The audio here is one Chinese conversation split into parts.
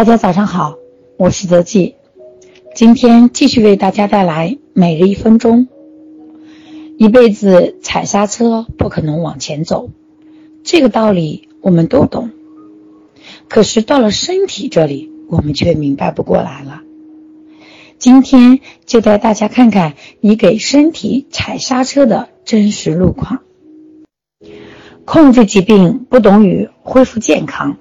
大家早上好，我是泽记，今天继续为大家带来每日一分钟。一辈子踩刹车不可能往前走，这个道理我们都懂。可是到了身体这里，我们却明白不过来了。今天就带大家看看你给身体踩刹车的真实路况。控制疾病不等于恢复健康。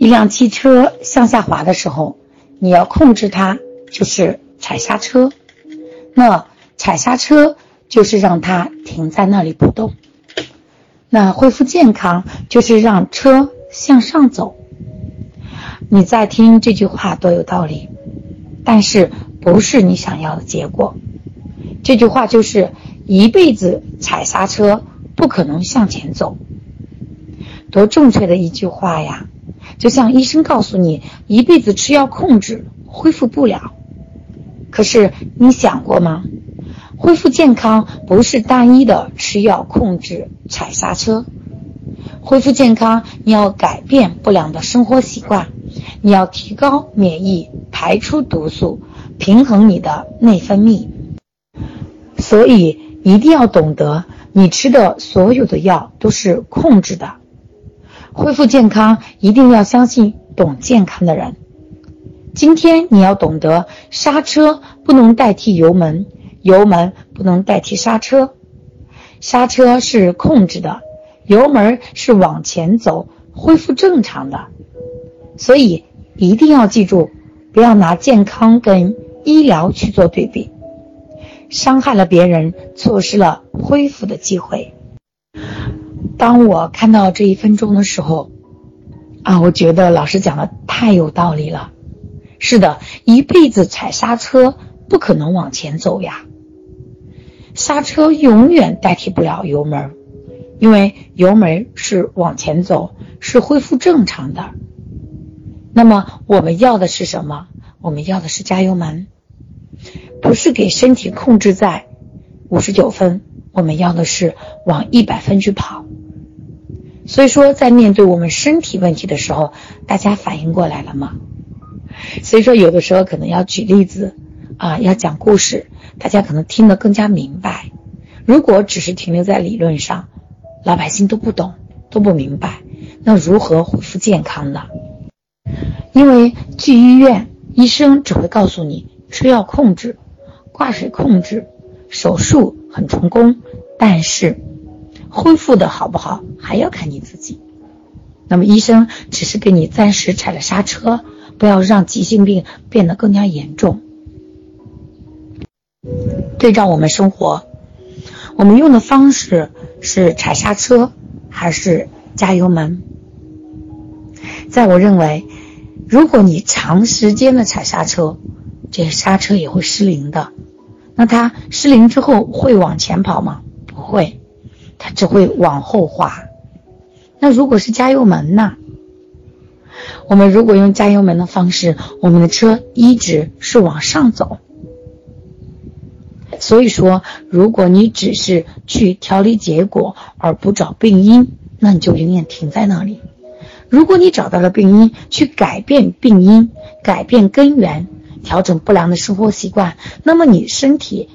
一辆汽车向下滑的时候，你要控制它，就是踩刹车。那踩刹车就是让它停在那里不动。那恢复健康就是让车向上走。你再听这句话多有道理，但是不是你想要的结果。这句话就是一辈子踩刹车，不可能向前走。多正确的一句话呀！就像医生告诉你，一辈子吃药控制恢复不了。可是你想过吗？恢复健康不是单一的吃药控制踩刹车，恢复健康你要改变不良的生活习惯，你要提高免疫，排出毒素，平衡你的内分泌。所以一定要懂得，你吃的所有的药都是控制的。恢复健康，一定要相信懂健康的人。今天你要懂得，刹车不能代替油门，油门不能代替刹车。刹车是控制的，油门是往前走，恢复正常的。所以一定要记住，不要拿健康跟医疗去做对比，伤害了别人，错失了恢复的机会。当我看到这一分钟的时候，啊，我觉得老师讲的太有道理了。是的，一辈子踩刹车不可能往前走呀。刹车永远代替不了油门，因为油门是往前走，是恢复正常的。那么我们要的是什么？我们要的是加油门，不是给身体控制在五十九分，我们要的是往一百分去跑。所以说，在面对我们身体问题的时候，大家反应过来了吗？所以说，有的时候可能要举例子，啊，要讲故事，大家可能听得更加明白。如果只是停留在理论上，老百姓都不懂，都不明白，那如何恢复健康呢？因为去医院，医生只会告诉你吃药控制、挂水控制、手术很成功，但是。恢复的好不好，还要看你自己。那么医生只是给你暂时踩了刹车，不要让急性病变得更加严重。对照我们生活，我们用的方式是踩刹车还是加油门？在我认为，如果你长时间的踩刹车，这刹车也会失灵的。那它失灵之后会往前跑吗？不会。只会往后滑。那如果是加油门呢？我们如果用加油门的方式，我们的车一直是往上走。所以说，如果你只是去调理结果而不找病因，那你就永远停在那里。如果你找到了病因，去改变病因，改变根源，调整不良的生活习惯，那么你身体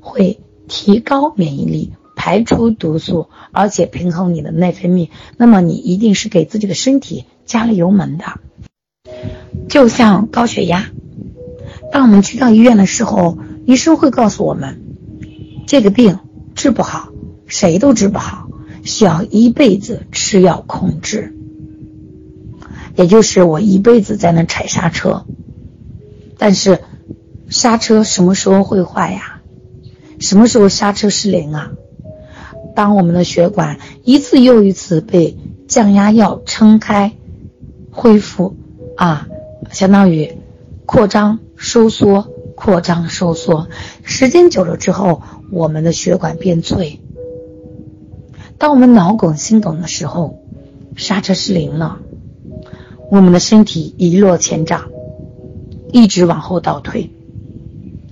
会提高免疫力。排出毒素，而且平衡你的内分泌，那么你一定是给自己的身体加了油门的。就像高血压，当我们去到医院的时候，医生会告诉我们，这个病治不好，谁都治不好，需要一辈子吃药控制。也就是我一辈子在那踩刹车，但是刹车什么时候会坏呀？什么时候刹车失灵啊？当我们的血管一次又一次被降压药撑开、恢复，啊，相当于扩张、收缩、扩张、收缩，时间久了之后，我们的血管变脆。当我们脑梗、心梗的时候，刹车失灵了，我们的身体一落千丈，一直往后倒退，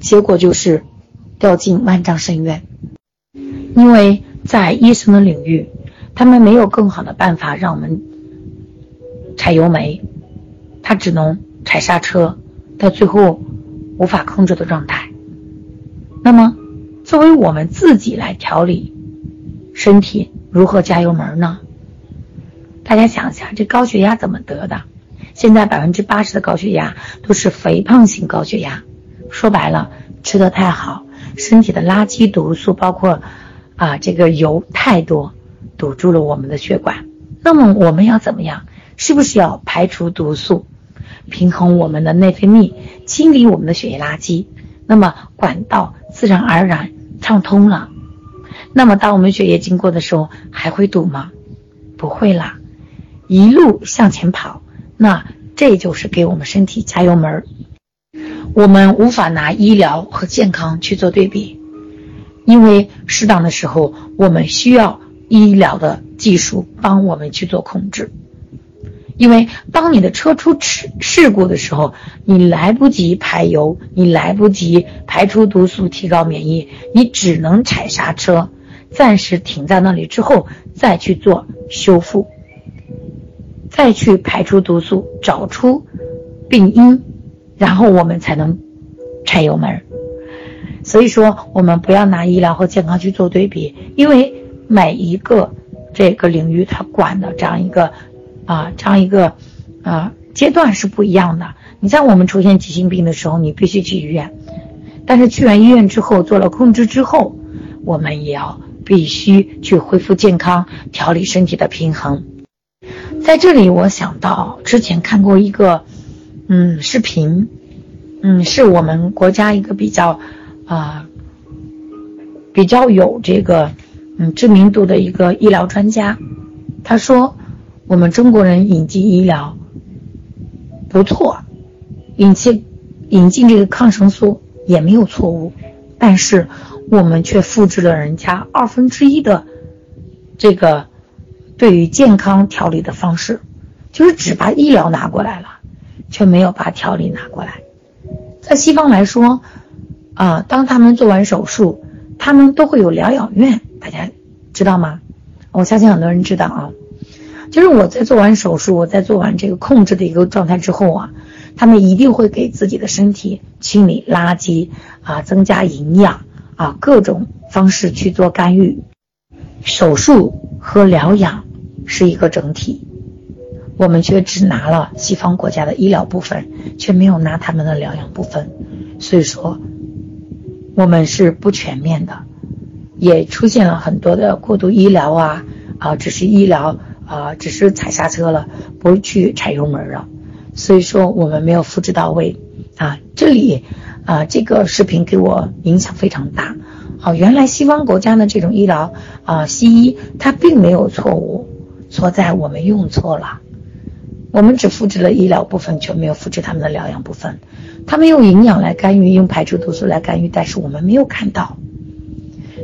结果就是掉进万丈深渊，因为。在医生的领域，他们没有更好的办法让我们踩油门，他只能踩刹车，到最后无法控制的状态。那么，作为我们自己来调理身体，如何加油门呢？大家想一下，这高血压怎么得的？现在百分之八十的高血压都是肥胖型高血压，说白了，吃的太好，身体的垃圾毒素包括啊这个油太多，堵住了我们的血管。那么我们要怎么样？是不是要排除毒素，平衡我们的内分泌，清理我们的血液垃圾？那么管道自然而然畅通了。那么当我们血液经过的时候，还会堵吗？不会啦，一路向前跑。那这就是给我们身体加油门。我们无法拿医疗和健康去做对比，因为适当的时候，我们需要医疗的。技术帮我们去做控制，因为当你的车出事事故的时候，你来不及排油，你来不及排出毒素，提高免疫，你只能踩刹车，暂时停在那里之后再去做修复，再去排出毒素，找出病因，然后我们才能踩油门。所以说，我们不要拿医疗和健康去做对比，因为每一个。这个领域它管的这样一个，啊，这样一个，啊阶段是不一样的。你在我们出现急性病的时候，你必须去医院，但是去完医院之后做了控制之后，我们也要必须去恢复健康，调理身体的平衡。在这里，我想到之前看过一个，嗯，视频，嗯，是我们国家一个比较，啊，比较有这个。嗯，知名度的一个医疗专家，他说，我们中国人引进医疗不错，引进引进这个抗生素也没有错误，但是我们却复制了人家二分之一的这个对于健康调理的方式，就是只把医疗拿过来了，却没有把调理拿过来。在西方来说，啊，当他们做完手术，他们都会有疗养院。大家知道吗？我相信很多人知道啊。就是我在做完手术，我在做完这个控制的一个状态之后啊，他们一定会给自己的身体清理垃圾啊，增加营养啊，各种方式去做干预。手术和疗养是一个整体，我们却只拿了西方国家的医疗部分，却没有拿他们的疗养部分，所以说我们是不全面的。也出现了很多的过度医疗啊啊，只是医疗啊，只是踩刹车了，不去踩油门了，所以说我们没有复制到位啊。这里啊，这个视频给我影响非常大。好，原来西方国家的这种医疗啊，西医它并没有错误，错在我们用错了，我们只复制了医疗部分，却没有复制他们的疗养部分。他们用营养来干预，用排出毒素来干预，但是我们没有看到。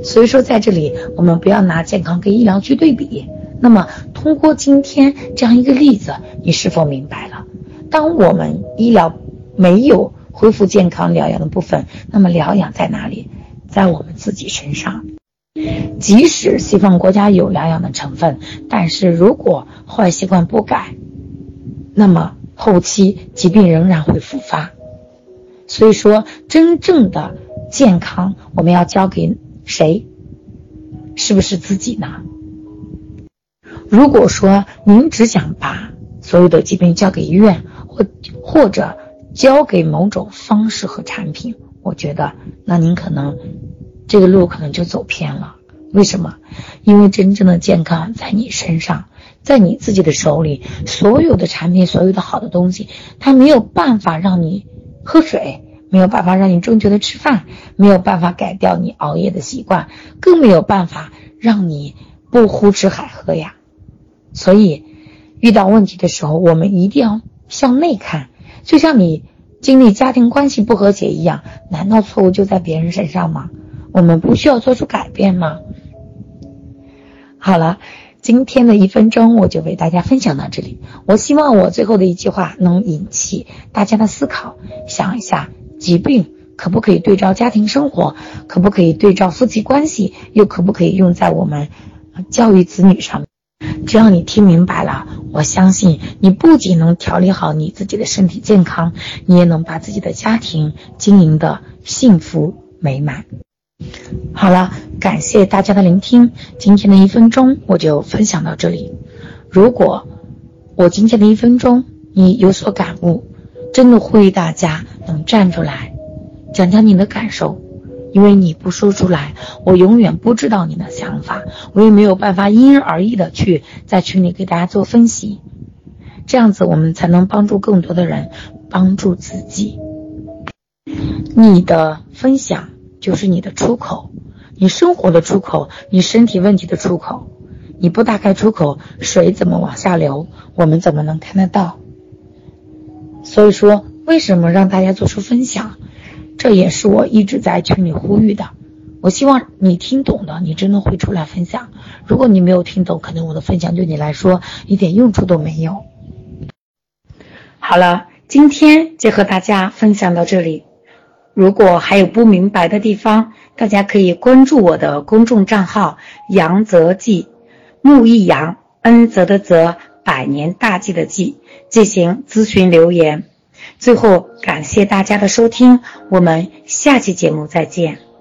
所以说，在这里我们不要拿健康跟医疗去对比。那么，通过今天这样一个例子，你是否明白了？当我们医疗没有恢复健康疗养的部分，那么疗养在哪里？在我们自己身上。即使西方国家有疗养的成分，但是如果坏习惯不改，那么后期疾病仍然会复发。所以说，真正的健康，我们要交给。谁？是不是自己呢？如果说您只想把所有的疾病交给医院，或或者交给某种方式和产品，我觉得那您可能这个路可能就走偏了。为什么？因为真正的健康在你身上，在你自己的手里。所有的产品，所有的好的东西，它没有办法让你喝水。没有办法让你正确的吃饭，没有办法改掉你熬夜的习惯，更没有办法让你不胡吃海喝呀。所以，遇到问题的时候，我们一定要向内看。就像你经历家庭关系不和谐一样，难道错误就在别人身上吗？我们不需要做出改变吗？好了，今天的一分钟我就为大家分享到这里。我希望我最后的一句话能引起大家的思考，想一下。疾病可不可以对照家庭生活？可不可以对照夫妻关系？又可不可以用在我们教育子女上？只要你听明白了，我相信你不仅能调理好你自己的身体健康，你也能把自己的家庭经营的幸福美满。好了，感谢大家的聆听，今天的一分钟我就分享到这里。如果我今天的一分钟你有所感悟，真的呼吁大家能站出来，讲讲你的感受。因为你不说出来，我永远不知道你的想法，我也没有办法因人而异的去在群里给大家做分析，这样子我们才能帮助更多的人，帮助自己。你的分享就是你的出口，你生活的出口，你身体问题的出口。你不打开出口，水怎么往下流？我们怎么能看得到？所以说，为什么让大家做出分享？这也是我一直在群里呼吁的。我希望你听懂的，你真的会出来分享。如果你没有听懂，可能我的分享对你来说一点用处都没有。好了，今天就和大家分享到这里。如果还有不明白的地方，大家可以关注我的公众账号“杨泽记”，木易杨，恩泽的泽，百年大计的计，进行咨询留言。最后，感谢大家的收听，我们下期节目再见。